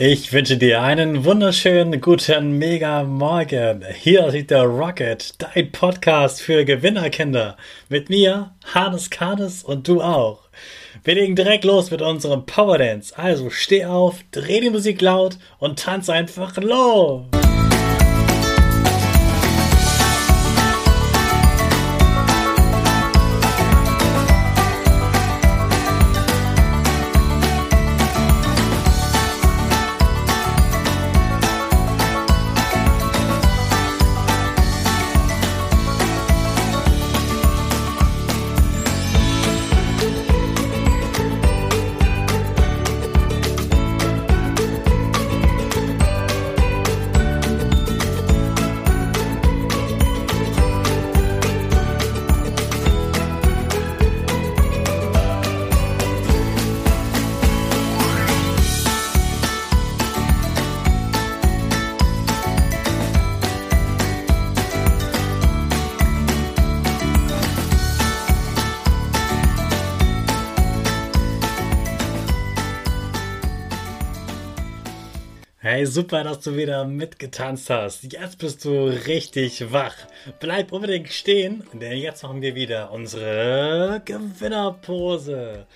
Ich wünsche dir einen wunderschönen guten Mega Morgen. Hier sieht der Rocket, dein Podcast für Gewinnerkinder. Mit mir, Hannes Karnes und du auch. Wir legen direkt los mit unserem Power Dance. Also steh auf, dreh die Musik laut und tanz einfach los. Hey, super, dass du wieder mitgetanzt hast. Jetzt bist du richtig wach. Bleib unbedingt stehen, denn jetzt machen wir wieder unsere Gewinnerpose.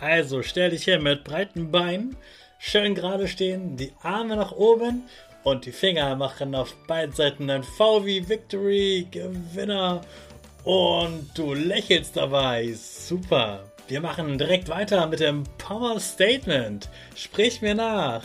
Also stell dich hier mit breiten Beinen, schön gerade stehen, die Arme nach oben und die Finger machen auf beiden Seiten ein V wie Victory, Gewinner. Und du lächelst dabei. Super. Wir machen direkt weiter mit dem Power Statement. Sprich mir nach.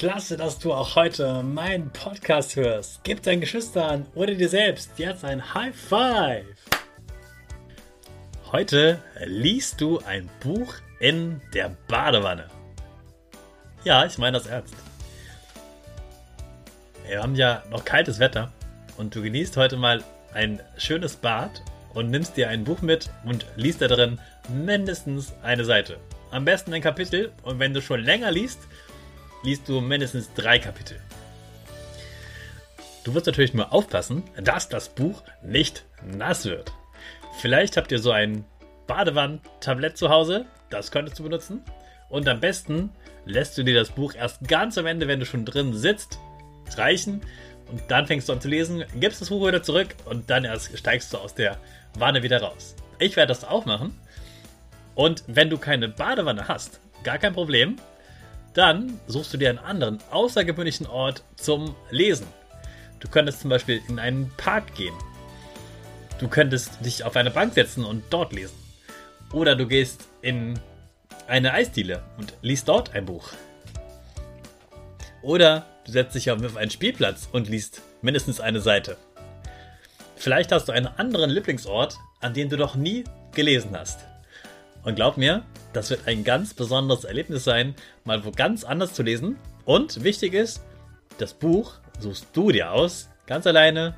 Klasse, dass du auch heute meinen Podcast hörst. Gib deinen Geschwistern oder dir selbst jetzt ein High Five. Heute liest du ein Buch in der Badewanne. Ja, ich meine das ernst. Wir haben ja noch kaltes Wetter und du genießt heute mal ein schönes Bad und nimmst dir ein Buch mit und liest da drin mindestens eine Seite. Am besten ein Kapitel und wenn du schon länger liest, liest du mindestens drei Kapitel. Du wirst natürlich nur aufpassen, dass das Buch nicht nass wird. Vielleicht habt ihr so ein Badewannentablett zu Hause, das könntest du benutzen. Und am besten lässt du dir das Buch erst ganz am Ende, wenn du schon drin sitzt, reichen. Und dann fängst du an zu lesen, gibst das Buch wieder zurück und dann erst steigst du aus der Wanne wieder raus. Ich werde das auch machen. Und wenn du keine Badewanne hast, gar kein Problem. Dann suchst du dir einen anderen, außergewöhnlichen Ort zum Lesen. Du könntest zum Beispiel in einen Park gehen. Du könntest dich auf eine Bank setzen und dort lesen. Oder du gehst in eine Eisdiele und liest dort ein Buch. Oder du setzt dich auf einen Spielplatz und liest mindestens eine Seite. Vielleicht hast du einen anderen Lieblingsort, an dem du noch nie gelesen hast. Und glaub mir, das wird ein ganz besonderes Erlebnis sein, mal wo ganz anders zu lesen. Und wichtig ist, das Buch suchst du dir aus, ganz alleine.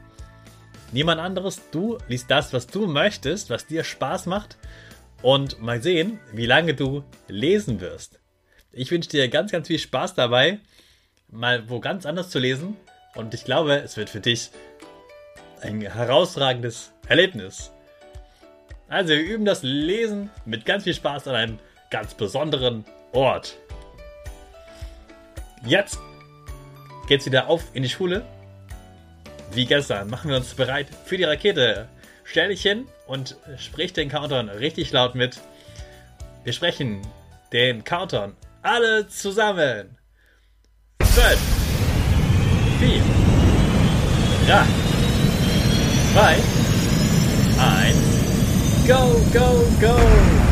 Niemand anderes. Du liest das, was du möchtest, was dir Spaß macht. Und mal sehen, wie lange du lesen wirst. Ich wünsche dir ganz, ganz viel Spaß dabei, mal wo ganz anders zu lesen. Und ich glaube, es wird für dich ein herausragendes Erlebnis. Also wir üben das Lesen mit ganz viel Spaß an einem ganz besonderen Ort. Jetzt geht's wieder auf in die Schule. Wie gestern machen wir uns bereit für die Rakete. Stell dich hin und sprich den Countdown richtig laut mit. Wir sprechen den Countdown alle zusammen. 12, 4, 3, 2, 1. Go, go, go!